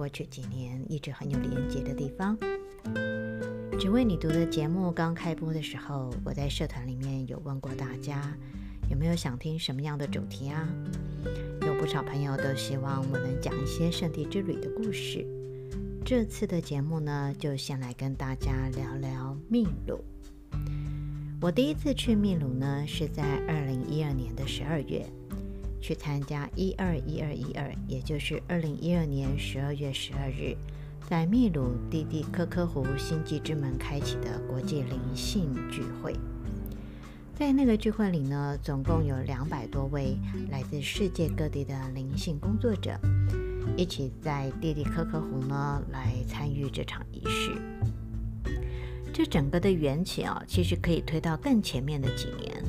过去几年一直很有连接的地方。只为你读的节目刚开播的时候，我在社团里面有问过大家，有没有想听什么样的主题啊？有不少朋友都希望我能讲一些圣地之旅的故事。这次的节目呢，就先来跟大家聊聊秘鲁。我第一次去秘鲁呢，是在二零一二年的十二月，去参加一二一二一二，也就是二零一二年十二月十二日，在秘鲁蒂蒂科科湖星际之门开启的国际灵性聚会。在那个聚会里呢，总共有两百多位来自世界各地的灵性工作者，一起在蒂蒂科科湖呢来参与这场仪式。这整个的缘起啊，其实可以推到更前面的几年。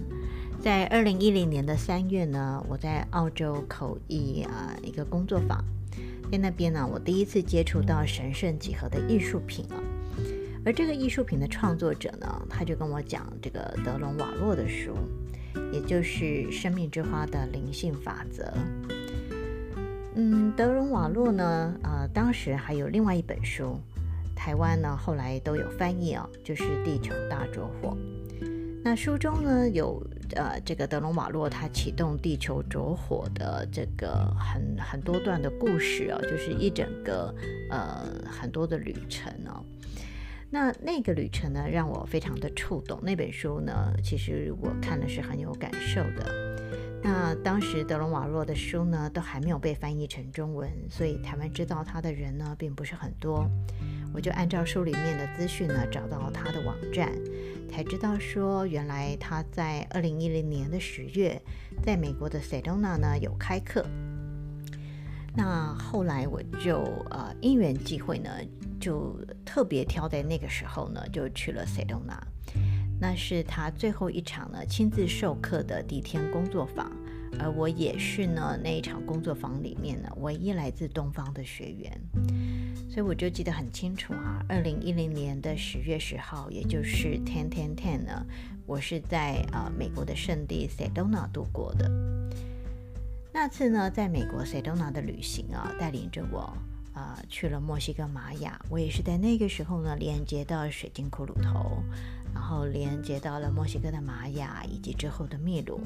在二零一零年的三月呢，我在澳洲口译啊一个工作坊，在那边呢，我第一次接触到神圣几何的艺术品啊。而这个艺术品的创作者呢，他就跟我讲这个德隆瓦洛的书，也就是《生命之花的灵性法则》。嗯，德隆瓦洛呢，呃，当时还有另外一本书。台湾呢，后来都有翻译啊，就是《地球大着火》。那书中呢，有呃，这个德隆瓦洛他启动地球着火的这个很很多段的故事啊，就是一整个呃很多的旅程哦。那那个旅程呢，让我非常的触动。那本书呢，其实我看的是很有感受的。那当时德隆瓦洛的书呢，都还没有被翻译成中文，所以台湾知道他的人呢，并不是很多。我就按照书里面的资讯呢，找到他的网站，才知道说，原来他在二零一零年的十月，在美国的塞多纳呢有开课。那后来我就呃因缘际会呢，就特别挑在那个时候呢，就去了塞多纳。那是他最后一场呢亲自授课的第一天工作坊，而我也是呢那一场工作坊里面呢唯一来自东方的学员。所以我就记得很清楚啊，二零一零年的十月十号，也就是 ten ten ten 呢，我是在啊、呃、美国的圣地塞多纳度过的。那次呢，在美国塞多纳的旅行啊，带领着我啊、去了墨西哥玛雅，我也是在那个时候呢，连接到水晶骷髅头，然后连接到了墨西哥的玛雅以及之后的秘鲁。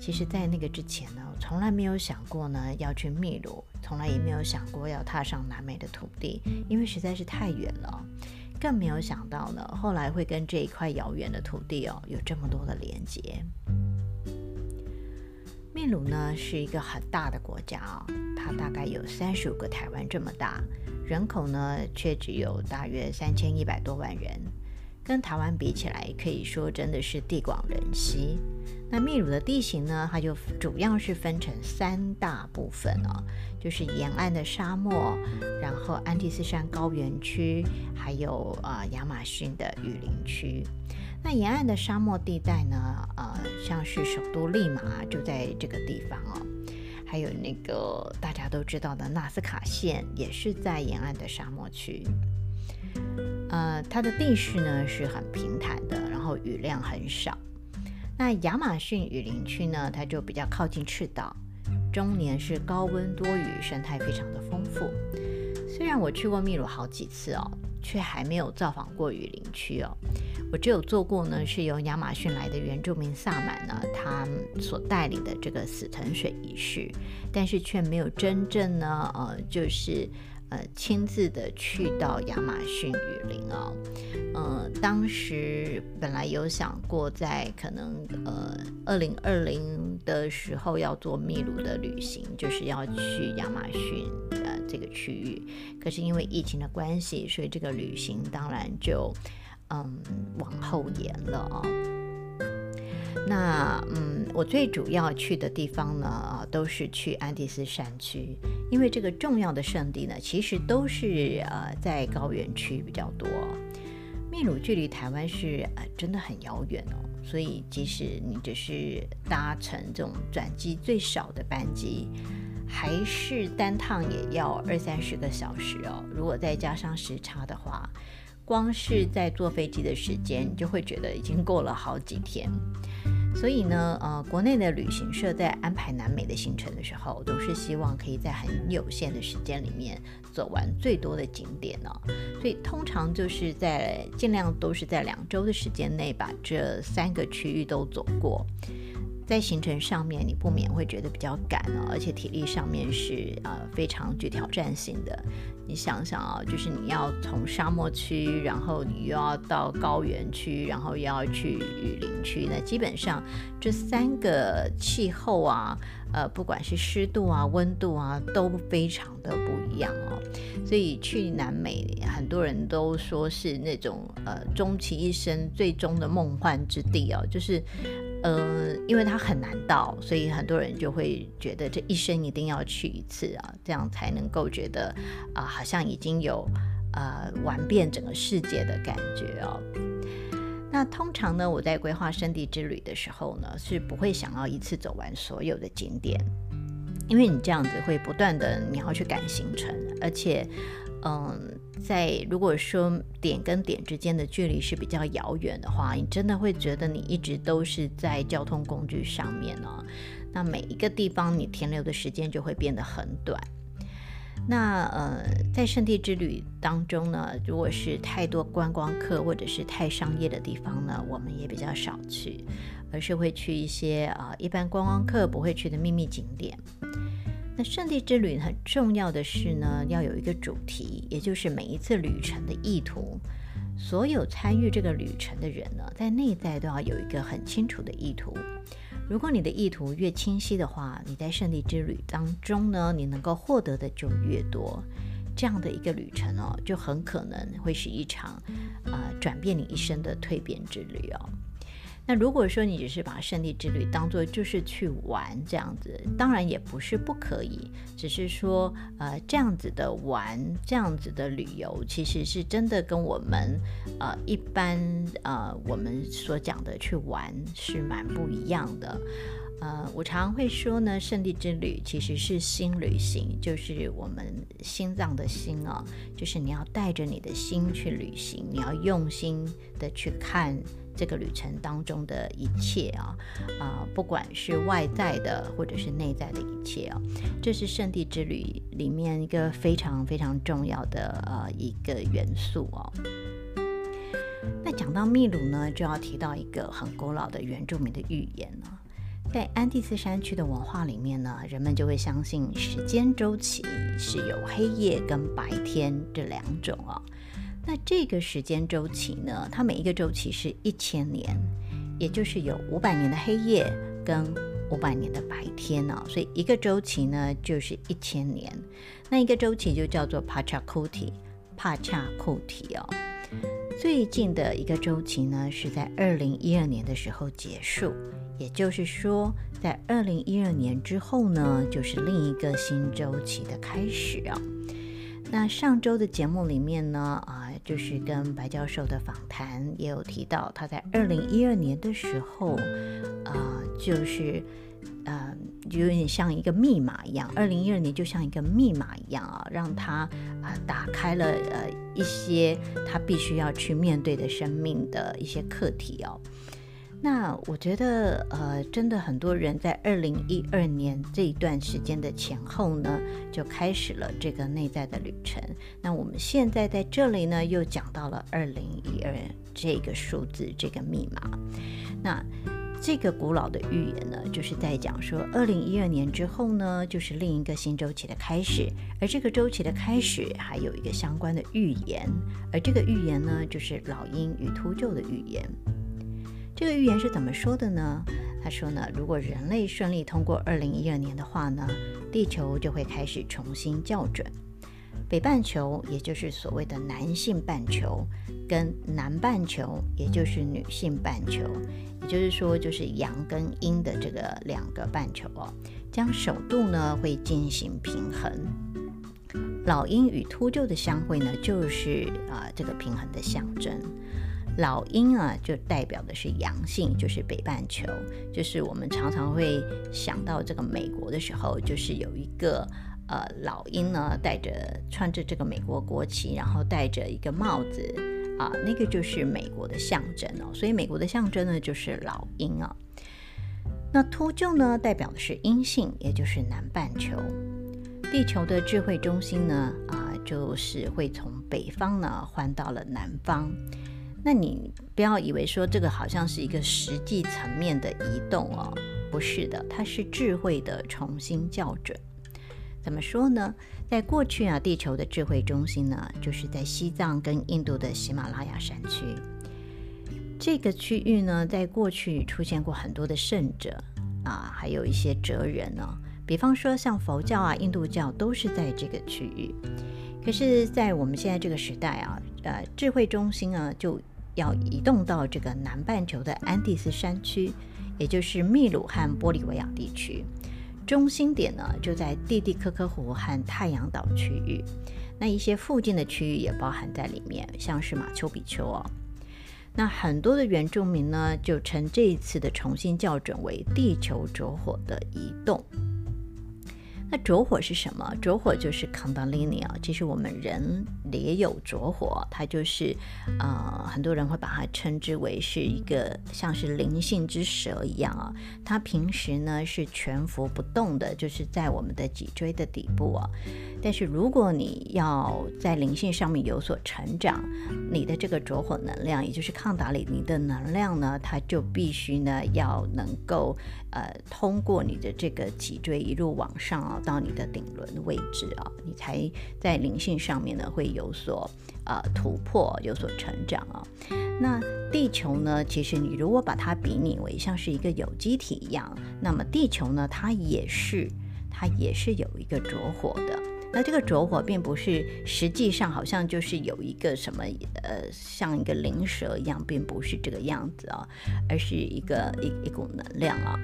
其实，在那个之前呢，我从来没有想过呢要去秘鲁，从来也没有想过要踏上南美的土地，因为实在是太远了，更没有想到呢，后来会跟这一块遥远的土地哦有这么多的连接。秘鲁呢是一个很大的国家哦，它大概有三十五个台湾这么大，人口呢却只有大约三千一百多万人。跟台湾比起来，可以说真的是地广人稀。那秘鲁的地形呢，它就主要是分成三大部分哦，就是沿岸的沙漠，然后安第斯山高原区，还有呃亚马逊的雨林区。那沿岸的沙漠地带呢，呃，像是首都利马就在这个地方哦，还有那个大家都知道的纳斯卡县，也是在沿岸的沙漠区。呃，它的地势呢是很平坦的，然后雨量很少。那亚马逊雨林区呢，它就比较靠近赤道，终年是高温多雨，生态非常的丰富。虽然我去过秘鲁好几次哦，却还没有造访过雨林区哦。我只有做过呢，是由亚马逊来的原住民萨满呢，他所带领的这个死藤水仪式，但是却没有真正呢，呃，就是。呃亲自的去到亚马逊雨林啊、哦，呃，当时本来有想过在可能呃二零二零的时候要做秘鲁的旅行，就是要去亚马逊呃这个区域，可是因为疫情的关系，所以这个旅行当然就嗯往后延了啊、哦。那嗯，我最主要去的地方呢，都是去安第斯山区，因为这个重要的圣地呢，其实都是呃在高原区比较多。秘鲁距离台湾是呃真的很遥远哦，所以即使你只是搭乘这种转机最少的班机，还是单趟也要二三十个小时哦。如果再加上时差的话，光是在坐飞机的时间，你就会觉得已经过了好几天。所以呢，呃，国内的旅行社在安排南美的行程的时候，都是希望可以在很有限的时间里面走完最多的景点呢、哦。所以通常就是在尽量都是在两周的时间内把这三个区域都走过。在行程上面，你不免会觉得比较赶哦，而且体力上面是呃非常具挑战性的。你想想啊，就是你要从沙漠区，然后你又要到高原区，然后又要去雨林区，那基本上这三个气候啊，呃，不管是湿度啊、温度啊，都非常的不一样哦。所以去南美，很多人都说是那种呃终其一生最终的梦幻之地哦，就是。呃，因为它很难到，所以很多人就会觉得这一生一定要去一次啊，这样才能够觉得啊、好像已经有呃玩遍整个世界的感觉哦。那通常呢，我在规划圣地之旅的时候呢，是不会想要一次走完所有的景点，因为你这样子会不断的你要去赶行程，而且。嗯，在如果说点跟点之间的距离是比较遥远的话，你真的会觉得你一直都是在交通工具上面呢。那每一个地方你停留的时间就会变得很短。那呃，在圣地之旅当中呢，如果是太多观光客或者是太商业的地方呢，我们也比较少去，而是会去一些啊、一般观光客不会去的秘密景点。那圣地之旅很重要的是呢，要有一个主题，也就是每一次旅程的意图。所有参与这个旅程的人呢，在内在都要有一个很清楚的意图。如果你的意图越清晰的话，你在圣地之旅当中呢，你能够获得的就越多。这样的一个旅程哦，就很可能会是一场啊、呃、转变你一生的蜕变之旅哦。那如果说你只是把圣地之旅当做就是去玩这样子，当然也不是不可以，只是说呃这样子的玩，这样子的旅游，其实是真的跟我们呃一般呃我们所讲的去玩是蛮不一样的。呃，我常常会说呢，圣地之旅其实是心旅行，就是我们心脏的心啊，就是你要带着你的心去旅行，你要用心的去看。这个旅程当中的一切啊，啊、不管是外在的或者是内在的一切啊，这是圣地之旅里面一个非常非常重要的呃一个元素哦。那讲到秘鲁呢，就要提到一个很古老的原住民的预言了。在安第斯山区的文化里面呢，人们就会相信时间周期是有黑夜跟白天这两种啊。那这个时间周期呢，它每一个周期是一千年，也就是有五百年的黑夜跟五百年的白天、哦，所以一个周期呢就是一千年。那一个周期就叫做帕恰库提，帕恰库提哦。最近的一个周期呢是在二零一二年的时候结束，也就是说，在二零一二年之后呢，就是另一个新周期的开始啊、哦。那上周的节目里面呢，啊。就是跟白教授的访谈也有提到，他在二零一二年的时候，呃，就是，呃，就有点像一个密码一样，二零一二年就像一个密码一样啊，让他啊、打开了呃一些他必须要去面对的生命的一些课题哦。那我觉得，呃，真的很多人在二零一二年这一段时间的前后呢，就开始了这个内在的旅程。那我们现在在这里呢，又讲到了二零一二这个数字，这个密码。那这个古老的预言呢，就是在讲说，二零一二年之后呢，就是另一个新周期的开始，而这个周期的开始还有一个相关的预言，而这个预言呢，就是老鹰与秃鹫的预言。这个预言是怎么说的呢？他说呢，如果人类顺利通过二零一二年的话呢，地球就会开始重新校准。北半球，也就是所谓的男性半球，跟南半球，也就是女性半球，也就是说，就是阳跟阴的这个两个半球哦，将首度呢会进行平衡。老鹰与秃鹫的相会呢，就是啊、这个平衡的象征。老鹰啊，就代表的是阳性，就是北半球，就是我们常常会想到这个美国的时候，就是有一个。呃，老鹰呢，带着穿着这个美国国旗，然后戴着一个帽子啊，那个就是美国的象征哦。所以美国的象征呢，就是老鹰啊。那秃鹫呢，代表的是阴性，也就是南半球。地球的智慧中心呢，啊，就是会从北方呢换到了南方。那你不要以为说这个好像是一个实际层面的移动哦，不是的，它是智慧的重新校准。怎么说呢？在过去啊，地球的智慧中心呢，就是在西藏跟印度的喜马拉雅山区。这个区域呢，在过去出现过很多的圣者啊，还有一些哲人呢、比方说，像佛教啊、印度教都是在这个区域。可是，在我们现在这个时代啊，呃，智慧中心啊，就要移动到这个南半球的安第斯山区，也就是秘鲁和玻利维亚地区。中心点呢，就在蒂蒂科科湖和太阳岛区域，那一些附近的区域也包含在里面，像是马丘比丘哦。那很多的原住民呢，就称这一次的重新校准为地球着火的移动。那着火是什么？着火就是 Kundalini 啊，其实我们人也有着火，它就是，呃，很多人会把它称之为是一个像是灵性之蛇一样啊。它平时呢是蜷伏不动的，就是在我们的脊椎的底部啊。但是如果你要在灵性上面有所成长，你的这个着火能量，也就是抗达里尼的能量呢，它就必须呢要能够呃通过你的这个脊椎一路往上啊。到你的顶轮的位置啊，你才在灵性上面呢会有所呃突破，有所成长啊。那地球呢，其实你如果把它比拟为像是一个有机体一样，那么地球呢，它也是它也是有一个着火的。那这个着火并不是实际上好像就是有一个什么呃像一个灵蛇一样，并不是这个样子啊，而是一个一一股能量啊。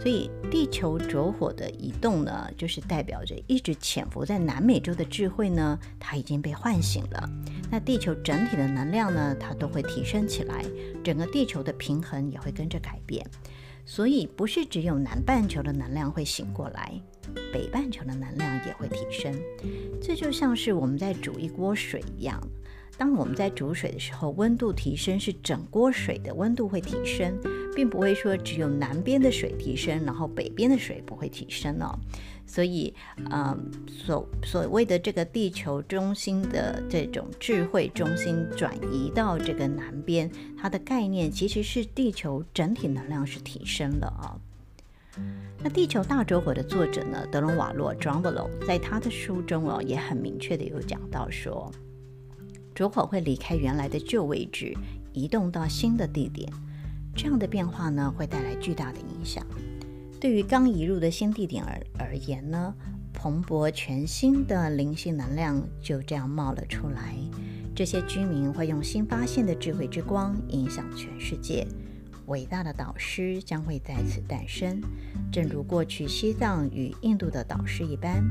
所以地球着火的移动呢，就是代表着一直潜伏在南美洲的智慧呢，它已经被唤醒了。那地球整体的能量呢，它都会提升起来，整个地球的平衡也会跟着改变。所以不是只有南半球的能量会醒过来。北半球的能量也会提升，这就像是我们在煮一锅水一样。当我们在煮水的时候，温度提升是整锅水的温度会提升，并不会说只有南边的水提升，然后北边的水不会提升哦。所以，嗯，所所谓的这个地球中心的这种智慧中心转移到这个南边，它的概念其实是地球整体能量是提升了啊、那《地球大着火》的作者呢，德隆瓦洛 （John Vallo） 在他的书中哦，也很明确的有讲到说，着火会离开原来的旧位置，移动到新的地点。这样的变化呢，会带来巨大的影响。对于刚移入的新地点而而言呢，蓬勃全新的灵性能量就这样冒了出来。这些居民会用新发现的智慧之光，影响全世界。伟大的导师将会在此诞生，正如过去西藏与印度的导师一般，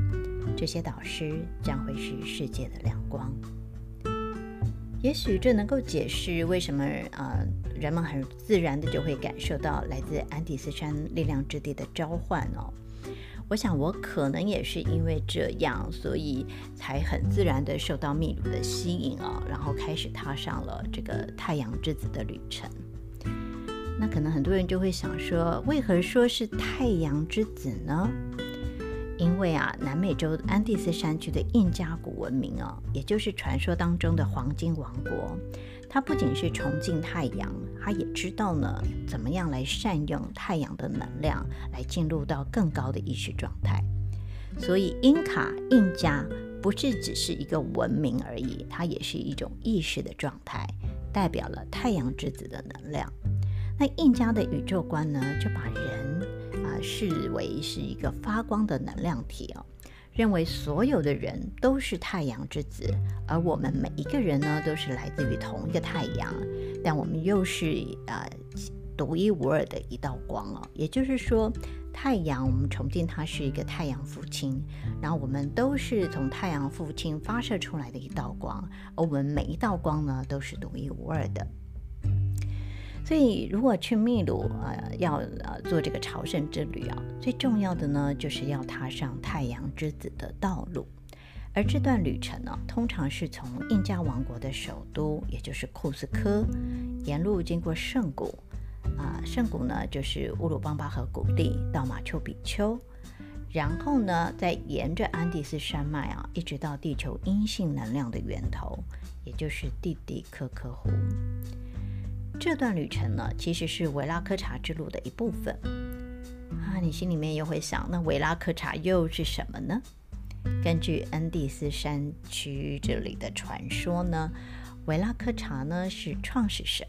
这些导师将会是世界的亮光。也许这能够解释为什么呃人们很自然的就会感受到来自安第斯山力量之地的召唤哦。我想我可能也是因为这样，所以才很自然的受到秘鲁的吸引、哦，然后开始踏上了这个太阳之子的旅程。那可能很多人就会想说，为何说是太阳之子呢？因为啊，南美洲安第斯山区的印加古文明啊，也就是传说当中的黄金王国，它不仅是崇敬太阳，它也知道呢，怎么样来善用太阳的能量，来进入到更高的意识状态。所以，印卡印加不是只是一个文明而已，它也是一种意识的状态，代表了太阳之子的能量。那印加的宇宙观呢，就把人啊、视为是一个发光的能量体哦。认为所有的人都是太阳之子，而我们每一个人呢，都是来自于同一个太阳，但我们又是呃独一无二的一道光哦。也就是说，太阳我们崇敬它是一个太阳父亲，然后我们都是从太阳父亲发射出来的一道光，而我们每一道光呢，都是独一无二的。所以，如果去秘鲁，呃，要呃做这个朝圣之旅啊，最重要的呢，就是要踏上太阳之子的道路。而这段旅程呢，通常是从印加王国的首都，也就是库斯科，沿路经过圣谷，啊、圣谷呢就是乌鲁邦巴河谷地到马丘比丘，然后呢，再沿着安第斯山脉啊，一直到地球阴性能量的源头，也就是蒂蒂科科湖。这段旅程呢，其实是维拉科查之路的一部分啊。你心里面又会想，那维拉科查又是什么呢？根据安第斯山区这里的传说呢，维拉科查呢是创始神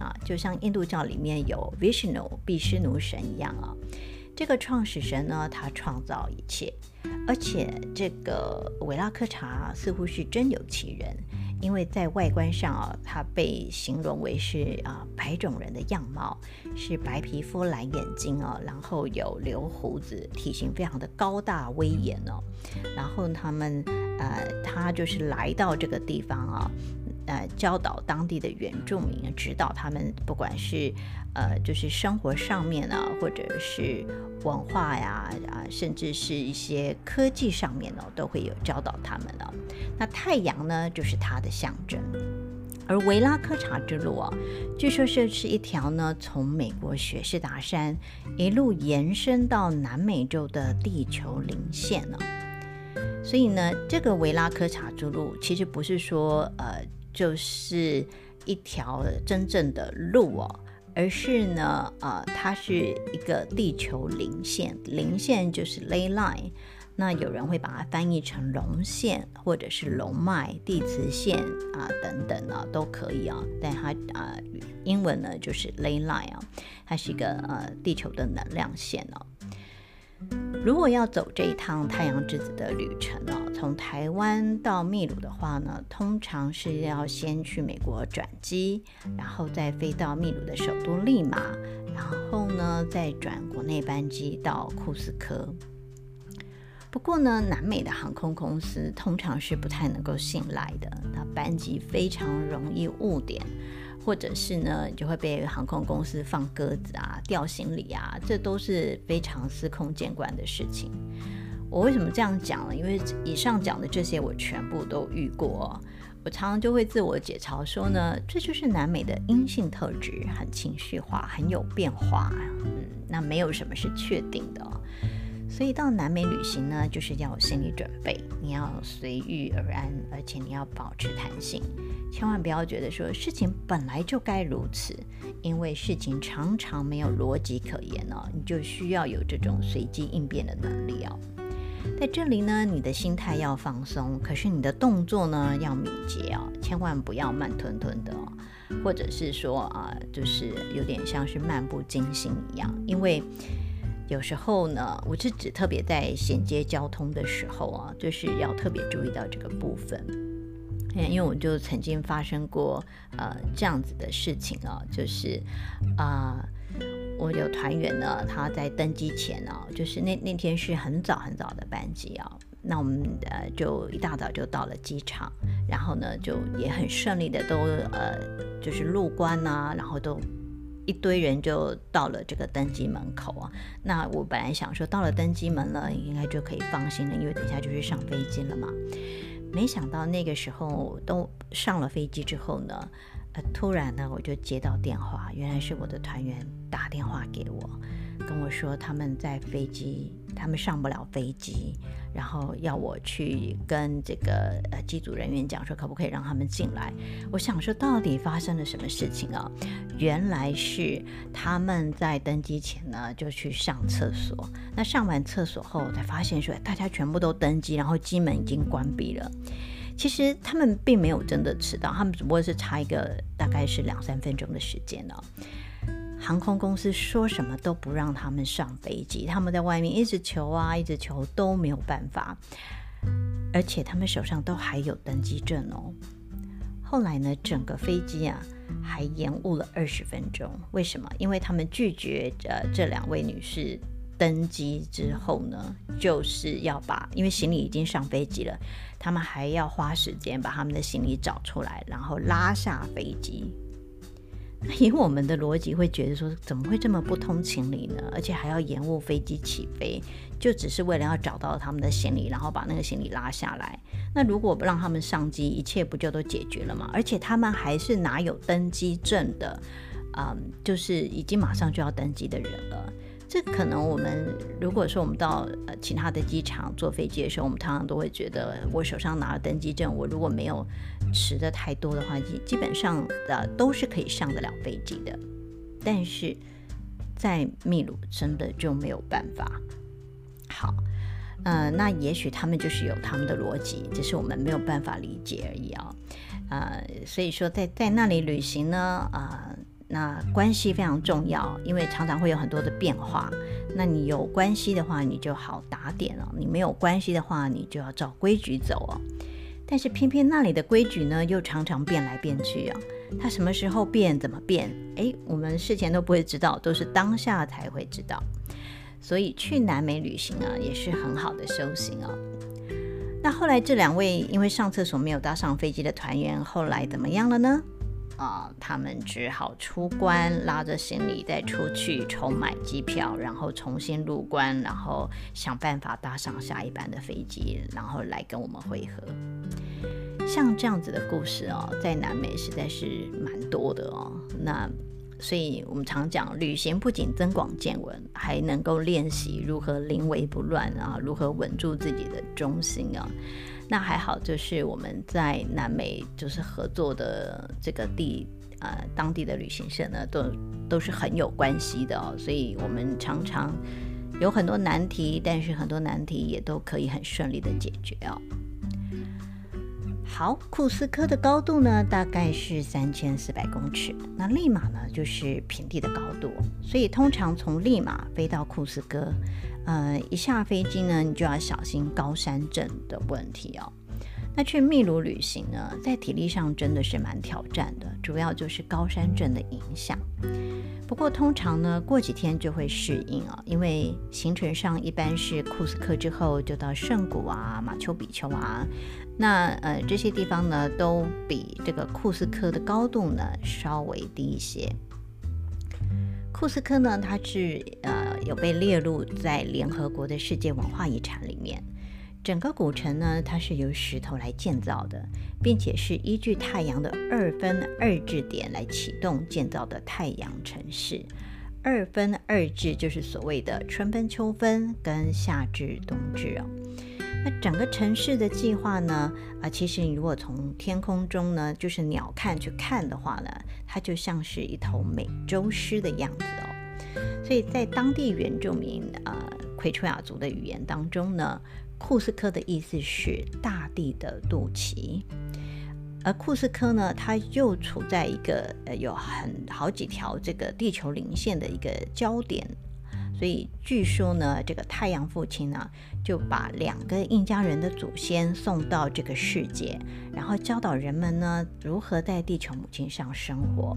啊，就像印度教里面有 Vishnu 毗湿奴神一样啊。这个创始神呢，他创造一切，而且这个维拉科查似乎是真有其人。因为在外观上啊，它被形容为是啊白种人的样貌，是白皮肤、蓝眼睛啊，然后有留胡子，体型非常的高大威严哦。然后他们呃，他就是来到这个地方啊，呃，教导当地的原住民，指导他们，不管是呃，就是生活上面啊，或者是文化呀啊，甚至是一些科技上面呢，都会有教导他们了。那太阳呢，就是它的。象征，而维拉科查之路啊，据说这是一条呢，从美国雪士达山一路延伸到南美洲的地球零线呢。所以呢，这个维拉科查之路其实不是说呃，就是一条真正的路哦，而是呢，呃，它是一个地球零线，零线就是 ley line。那有人会把它翻译成龙线，或者是龙脉、地磁线啊等等啊，都可以啊。但它啊，英文呢就是 ley line 啊，它是一个呃地球的能量线哦。如果要走这一趟太阳之子的旅程呢，从台湾到秘鲁的话呢，通常是要先去美国转机，然后再飞到秘鲁的首都利马，然后呢再转国内班机到库斯科。不过呢，南美的航空公司通常是不太能够信赖的，那班机非常容易误点，或者是呢你就会被航空公司放鸽子啊、掉行李啊，这都是非常司空见惯的事情。我为什么这样讲呢？因为以上讲的这些我全部都遇过，我常常就会自我解嘲说呢，这就是南美的阴性特质，很情绪化，很有变化，嗯，那没有什么是确定的。所以到南美旅行呢，就是要有心理准备，你要随遇而安，而且你要保持弹性，千万不要觉得说事情本来就该如此，因为事情常常没有逻辑可言哦，你就需要有这种随机应变的能力哦。在这里呢，你的心态要放松，可是你的动作呢要敏捷哦，千万不要慢吞吞的哦，或者是说啊，就是有点像是漫不经心一样，因为。有时候呢，我是指特别在衔接交通的时候啊，就是要特别注意到这个部分。因为我就曾经发生过呃这样子的事情啊，就是啊、呃，我有团员呢，他在登机前啊，就是那那天是很早很早的班机啊，那我们呃就一大早就到了机场，然后呢就也很顺利的都呃就是入关啊，然后都。一堆人就到了这个登机门口啊，那我本来想说到了登机门了，应该就可以放心了，因为等一下就是上飞机了嘛。没想到那个时候都上了飞机之后呢，呃，突然呢我就接到电话，原来是我的团员打电话给我，跟我说他们在飞机他们上不了飞机，然后要我去跟这个呃机组人员讲说，可不可以让他们进来？我想说，到底发生了什么事情啊？原来是他们在登机前呢就去上厕所，那上完厕所后才发现说，大家全部都登机，然后机门已经关闭了。其实他们并没有真的迟到，他们只不过是差一个大概是两三分钟的时间呢。航空公司说什么都不让他们上飞机，他们在外面一直求啊，一直求都没有办法，而且他们手上都还有登机证哦。后来呢，整个飞机啊还延误了二十分钟。为什么？因为他们拒绝呃这两位女士登机之后呢，就是要把因为行李已经上飞机了，他们还要花时间把他们的行李找出来，然后拉下飞机。以我们的逻辑会觉得说，怎么会这么不通情理呢？而且还要延误飞机起飞，就只是为了要找到他们的行李，然后把那个行李拉下来。那如果不让他们上机，一切不就都解决了吗？而且他们还是拿有登机证的，嗯，就是已经马上就要登机的人了。这可能我们如果说我们到呃其他的机场坐飞机的时候，我们常常都会觉得，我手上拿了登机证，我如果没有吃的太多的话，基基本上的都是可以上得了飞机的。但是在秘鲁真的就没有办法。好，呃，那也许他们就是有他们的逻辑，只是我们没有办法理解而已啊、哦。呃，所以说在在那里旅行呢，啊、呃。那关系非常重要，因为常常会有很多的变化。那你有关系的话，你就好打点了；你没有关系的话，你就要照规矩走哦。但是偏偏那里的规矩呢，又常常变来变去啊。它什么时候变，怎么变？诶，我们事前都不会知道，都是当下才会知道。所以去南美旅行啊，也是很好的修行哦。那后来这两位因为上厕所没有搭上飞机的团员，后来怎么样了呢？啊、他们只好出关，拉着行李再出去重买机票，然后重新入关，然后想办法搭上下一班的飞机，然后来跟我们会合。像这样子的故事哦，在南美实在是蛮多的哦。那所以我们常讲，旅行不仅增广见闻，还能够练习如何临危不乱啊，如何稳住自己的中心啊。那还好，就是我们在南美就是合作的这个地呃当地的旅行社呢，都都是很有关系的哦，所以我们常常有很多难题，但是很多难题也都可以很顺利的解决哦。好，库斯科的高度呢，大概是三千四百公尺，那利马呢就是平地的高度，所以通常从利马飞到库斯科。呃，一下飞机呢，你就要小心高山症的问题哦。那去秘鲁旅行呢，在体力上真的是蛮挑战的，主要就是高山症的影响。不过通常呢，过几天就会适应啊、因为行程上一般是库斯科之后就到圣谷啊、马丘比丘啊，那呃这些地方呢，都比这个库斯科的高度呢稍微低一些。库斯科呢，它是呃有被列入在联合国的世界文化遗产里面。整个古城呢，它是由石头来建造的，并且是依据太阳的二分二至点来启动建造的太阳城市。二分二至就是所谓的春分、秋分跟夏至、冬至哦。那整个城市的计划呢？啊、其实你如果从天空中呢，就是鸟瞰去看的话呢，它就像是一头美洲狮的样子哦。所以在当地原住民啊，奎楚亚族的语言当中呢，库斯科的意思是大地的肚脐，而库斯科呢，它又处在一个呃有很好几条这个地球零线的一个焦点。所以据说呢，这个太阳父亲呢，就把两个印加人的祖先送到这个世界，然后教导人们呢如何在地球母亲上生活。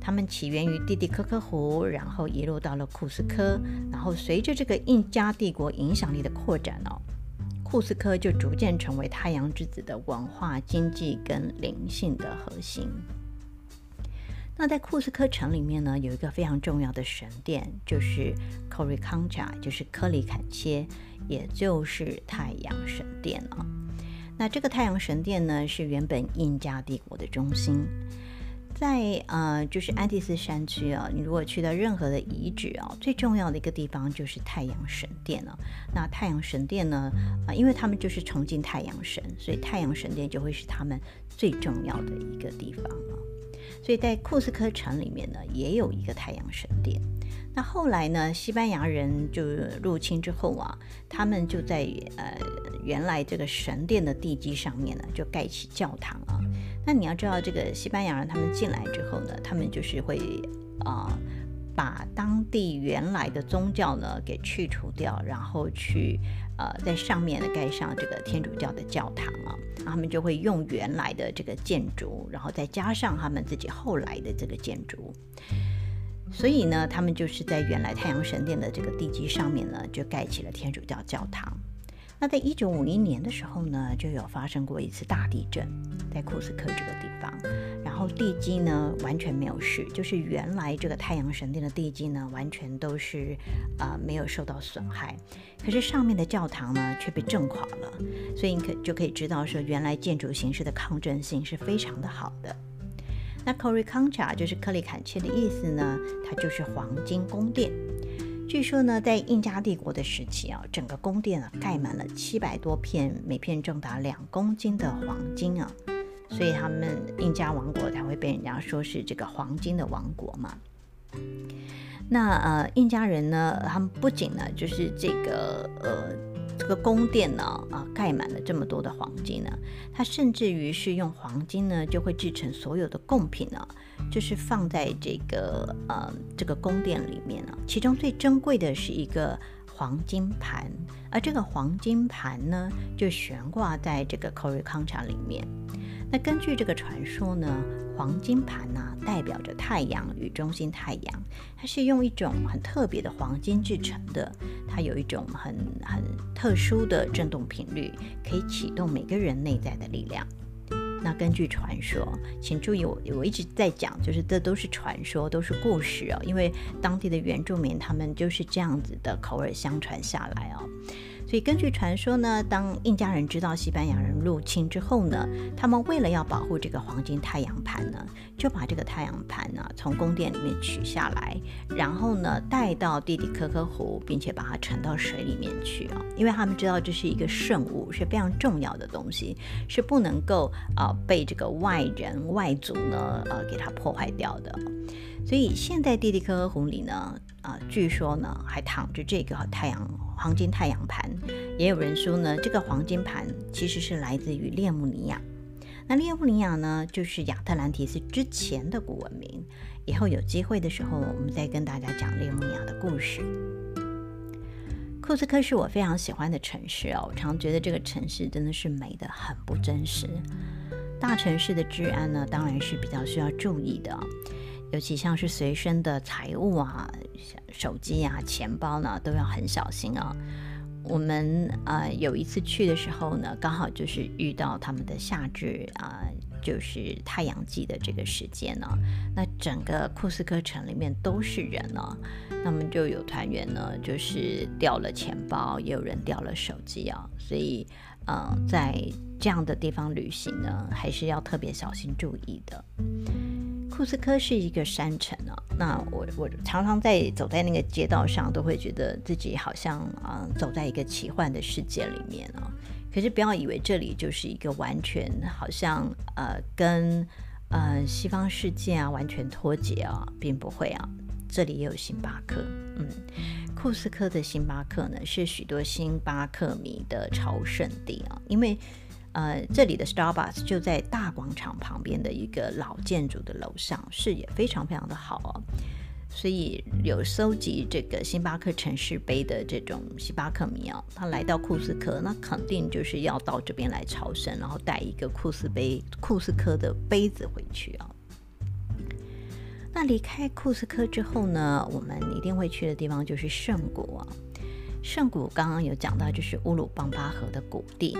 他们起源于蒂蒂科科湖，然后一路到了库斯科，然后随着这个印加帝国影响力的扩展哦，库斯科就逐渐成为太阳之子的文化、经济跟灵性的核心。那在库斯科城里面呢，有一个非常重要的神殿，就是 c o r i c a n c a 就是科里坎切，也就是太阳神殿啊。那这个太阳神殿呢，是原本印加帝国的中心。在呃，就是安第斯山区啊，你如果去到任何的遗址啊，最重要的一个地方就是太阳神殿了。那太阳神殿呢，啊，因为他们就是崇敬太阳神，所以太阳神殿就会是他们最重要的一个地方啊。所以在库斯科城里面呢，也有一个太阳神殿。那后来呢，西班牙人就入侵之后啊，他们就在呃原来这个神殿的地基上面呢，就盖起教堂啊。那你要知道，这个西班牙人他们进来之后呢，他们就是会啊、把当地原来的宗教呢给去除掉，然后去呃在上面呢盖上这个天主教的教堂啊。他们就会用原来的这个建筑，然后再加上他们自己后来的这个建筑，所以呢，他们就是在原来太阳神殿的这个地基上面呢，就盖起了天主教教堂。那在一九五零年的时候呢，就有发生过一次大地震，在库斯科这个地方，然后地基呢完全没有事，就是原来这个太阳神殿的地基呢完全都是啊、没有受到损害，可是上面的教堂呢却被震垮了，所以你可就可以知道说原来建筑形式的抗震性是非常的好的。那 Coricancha 就是克里坎切的意思呢，它就是黄金宫殿。据说呢，在印加帝国的时期啊，整个宫殿啊盖满了七百多片，每片重达两公斤的黄金啊，所以他们印加王国才会被人家说是这个黄金的王国嘛。那呃，印加人呢，他们不仅呢就是这个呃。这个宫殿呢，啊，盖满了这么多的黄金呢，它甚至于是用黄金呢，就会制成所有的贡品呢，就是放在这个呃这个宫殿里面呢。其中最珍贵的是一个黄金盘，而这个黄金盘呢，就悬挂在这个 Coricancha 里面。那根据这个传说呢，黄金盘呢、代表着太阳与中心太阳，它是用一种很特别的黄金制成的，它有一种很很特殊的振动频率，可以启动每个人内在的力量。那根据传说，请注意我我一直在讲，就是这都是传说，都是故事哦，因为当地的原住民他们就是这样子的口耳相传下来哦。所以根据传说呢，当印加人知道西班牙人入侵之后呢，他们为了要保护这个黄金太阳盘呢，就把这个太阳盘呢从宫殿里面取下来，然后呢带到蒂蒂科科湖，并且把它沉到水里面去啊，因为他们知道这是一个圣物，是非常重要的东西，是不能够啊、被这个外人外族呢呃给它破坏掉的。所以现在蒂蒂科科湖里呢，啊、据说呢还躺着这个太阳。黄金太阳盘，也有人说呢，这个黄金盘其实是来自于列穆尼亚。那列穆尼亚呢，就是亚特兰提斯之前的古文明。以后有机会的时候，我们再跟大家讲列穆尼亚的故事。库斯科是我非常喜欢的城市哦，我常觉得这个城市真的是美得很不真实。大城市的治安呢，当然是比较需要注意的。尤其像是随身的财物啊，手机啊、钱包呢，都要很小心啊。我们呃有一次去的时候呢，刚好就是遇到他们的夏至啊，就是太阳季的这个时间呢。那整个库斯科城里面都是人呢，那么就有团员呢，就是掉了钱包，也有人掉了手机啊。所以呃，在这样的地方旅行呢，还是要特别小心注意的。库斯科是一个山城啊，那我我常常在走在那个街道上，都会觉得自己好像啊走在一个奇幻的世界里面啊。可是不要以为这里就是一个完全好像呃跟呃西方世界啊完全脱节啊，并不会啊。这里也有星巴克，嗯，库斯科的星巴克呢是许多星巴克迷的朝圣地啊，因为。呃，这里的 Starbucks 就在大广场旁边的一个老建筑的楼上，视野非常非常的好哦。所以有收集这个星巴克城市杯的这种星巴克迷哦，他来到库斯科，那肯定就是要到这边来朝圣，然后带一个库斯杯、库斯科的杯子回去哦。那离开库斯科之后呢，我们一定会去的地方就是圣谷啊。圣谷刚刚有讲到，就是乌鲁邦巴河的谷地。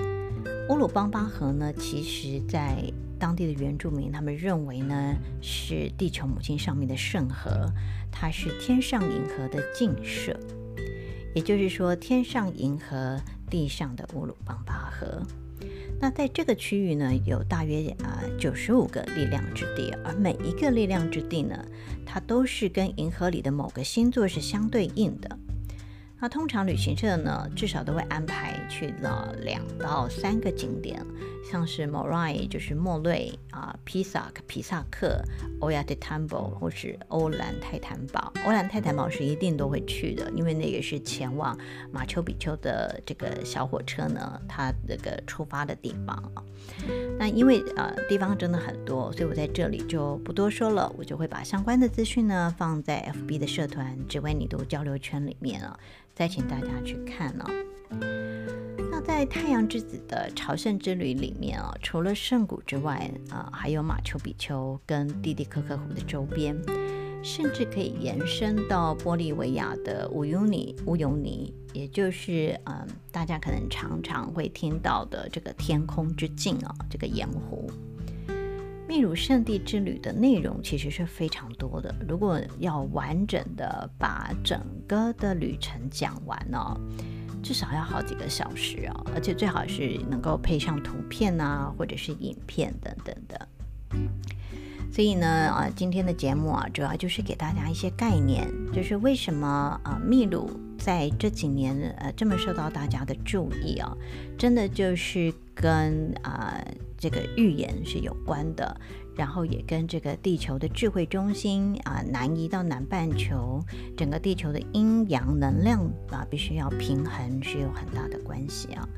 乌鲁邦巴河呢，其实在当地的原住民，他们认为呢是地球母亲上面的圣河，它是天上银河的镜射，也就是说天上银河，地上的乌鲁邦巴河。那在这个区域呢，有大约啊九十五个力量之地，而每一个力量之地呢，它都是跟银河里的某个星座是相对应的。那通常旅行社呢，至少都会安排去了两到三个景点，像是 Moray 就是莫瑞啊，皮萨克皮萨克，Ollanta Temple 或是欧兰泰坦堡。欧兰泰坦堡是一定都会去的，因为那个是前往马丘比丘的这个小火车呢，它那个出发的地方啊。那因为呃地方真的很多，所以我在这里就不多说了，我就会把相关的资讯呢放在 FB 的社团“只为你读交流圈”里面啊。再请大家去看哦。在太阳之子的朝圣之旅里面啊，除了圣谷之外啊，还有马丘比丘跟蒂蒂科克湖的周边，甚至可以延伸到玻利维亚的乌尤尼乌尤尼，也就是嗯，大家可能常常会听到的这个天空之镜啊，这个盐湖。秘鲁圣地之旅的内容其实是非常多的，如果要完整的把整个的旅程讲完呢、至少要好几个小时哦，而且最好是能够配上图片啊，或者是影片等等的。所以呢，啊，今天的节目啊，主要就是给大家一些概念，就是为什么啊，秘鲁在这几年呃这么受到大家的注意啊，真的就是跟啊。这个预言是有关的，然后也跟这个地球的智慧中心啊，南移到南半球，整个地球的阴阳能量啊，必须要平衡是有很大的关系啊。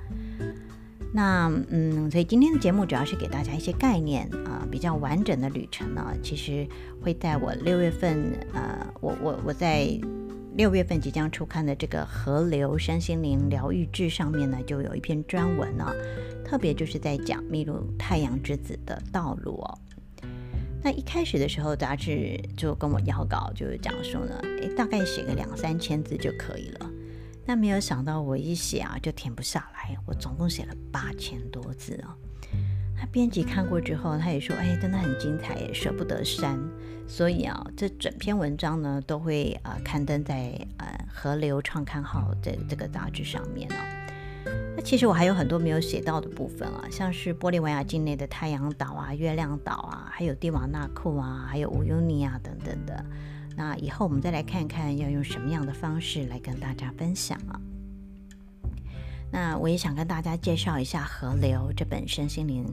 那嗯，所以今天的节目主要是给大家一些概念啊，比较完整的旅程呢，其实会在我六月份呃，我我我在六月份即将出刊的这个《河流身心灵疗愈志》上面呢，就有一篇专文呢。特别就是在讲秘鲁太阳之子的道路哦。那一开始的时候，杂志就跟我要稿，就是讲说呢，诶，大概写个两三千字就可以了。那没有想到我一写啊，就停不下来，我总共写了八千多字、哦。那编辑看过之后，他也说，哎，真的很精彩，也舍不得删。所以啊，这整篇文章呢，都会啊、刊登在呃河流创刊号这这个杂志上面哦。那其实我还有很多没有写到的部分啊，像是玻利维亚境内的太阳岛啊、月亮岛啊，还有蒂瓦纳库啊，还有乌尤尼啊等等的。那以后我们再来看看要用什么样的方式来跟大家分享啊。那我也想跟大家介绍一下《河流》这本身心灵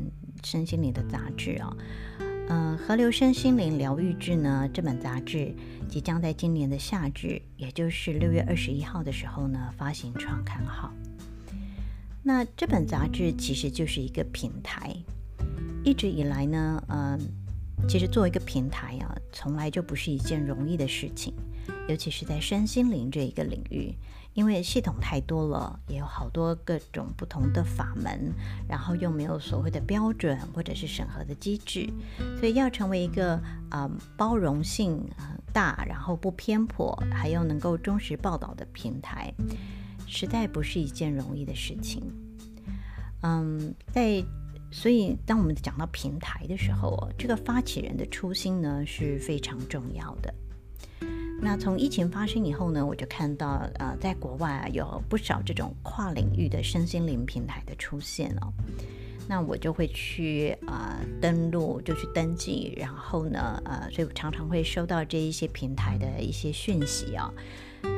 身心灵的杂志啊。嗯，《河流身心灵疗愈志》呢，这本杂志即将在今年的夏至，也就是六月二十一号的时候呢，发行创刊号。那这本杂志其实就是一个平台，一直以来呢，嗯，其实作为一个平台啊，从来就不是一件容易的事情，尤其是在身心灵这一个领域，因为系统太多了，也有好多各种不同的法门，然后又没有所谓的标准或者是审核的机制，所以要成为一个嗯包容性很大，然后不偏颇，还有能够忠实报道的平台。实在不是一件容易的事情，嗯，在所以当我们讲到平台的时候，这个发起人的初心呢是非常重要的。那从疫情发生以后呢，我就看到呃，在国外啊有不少这种跨领域的身心灵平台的出现哦。那我就会去啊、登录，就去登记，然后呢，呃，所以我常常会收到这一些平台的一些讯息啊、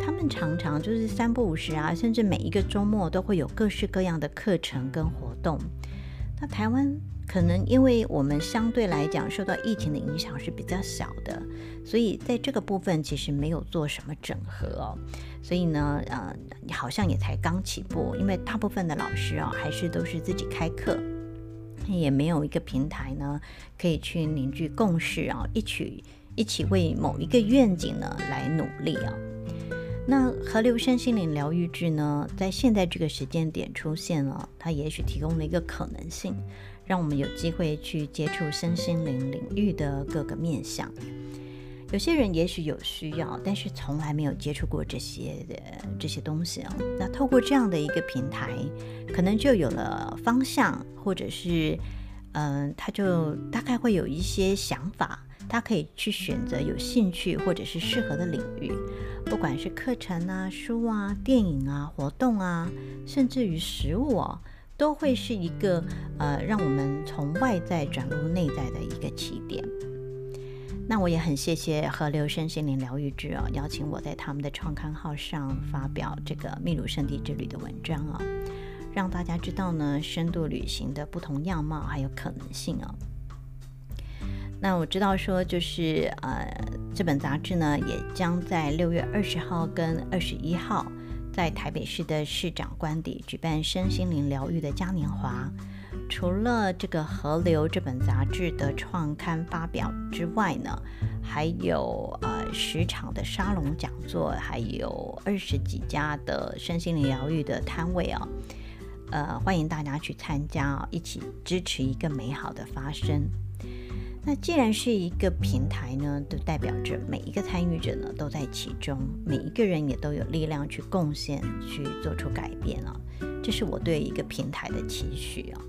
他们常常就是三不五时啊，甚至每一个周末都会有各式各样的课程跟活动。那台湾可能因为我们相对来讲受到疫情的影响是比较小的，所以在这个部分其实没有做什么整合哦。所以呢，呃，好像也才刚起步，因为大部分的老师啊、还是都是自己开课。也没有一个平台呢，可以去凝聚共识啊，一起一起为某一个愿景呢来努力啊。那河流身心灵疗愈志呢，在现在这个时间点出现了，它也许提供了一个可能性，让我们有机会去接触身心灵领域的各个面向。有些人也许有需要，但是从来没有接触过这些的这些东西啊。那透过这样的一个平台，可能就有了方向，或者是，嗯、他就大概会有一些想法，他可以去选择有兴趣或者是适合的领域，不管是课程啊、书啊、电影啊、活动啊，甚至于食物啊，都会是一个呃，让我们从外在转入内在的一个起点。那我也很谢谢河流身心灵疗愈志哦，邀请我在他们的创刊号上发表这个秘鲁圣地之旅的文章哦，让大家知道呢，深度旅行的不同样貌还有可能性哦。那我知道说，就是呃，这本杂志呢，也将在六月二十号跟二十一号，在台北市的市长官邸举办身心灵疗愈的嘉年华。除了这个《河流》这本杂志的创刊发表之外呢，还有呃十场的沙龙讲座，还有二十几家的身心灵疗愈的摊位哦。呃，欢迎大家去参加哦，一起支持一个美好的发生。那既然是一个平台呢，都代表着每一个参与者呢都在其中，每一个人也都有力量去贡献，去做出改变啊。这是我对一个平台的期许啊。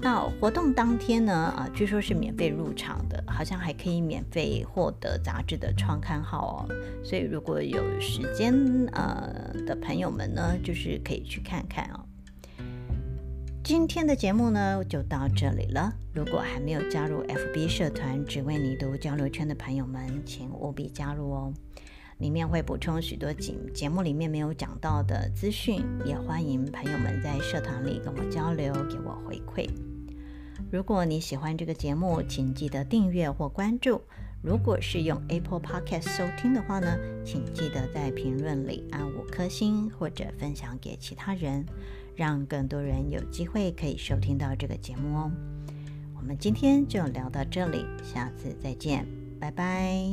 那活动当天呢，啊，据说是免费入场的，好像还可以免费获得杂志的创刊号哦。所以如果有时间呃的朋友们呢，就是可以去看看哦。今天的节目呢就到这里了。如果还没有加入 FB 社团“只为你读”交流圈的朋友们，请务必加入哦。里面会补充许多节节目里面没有讲到的资讯，也欢迎朋友们在社团里跟我交流，给我回馈。如果你喜欢这个节目，请记得订阅或关注。如果是用 Apple Podcast 收听的话呢，请记得在评论里按五颗星或者分享给其他人。让更多人有机会可以收听到这个节目哦。我们今天就聊到这里下次再见拜拜。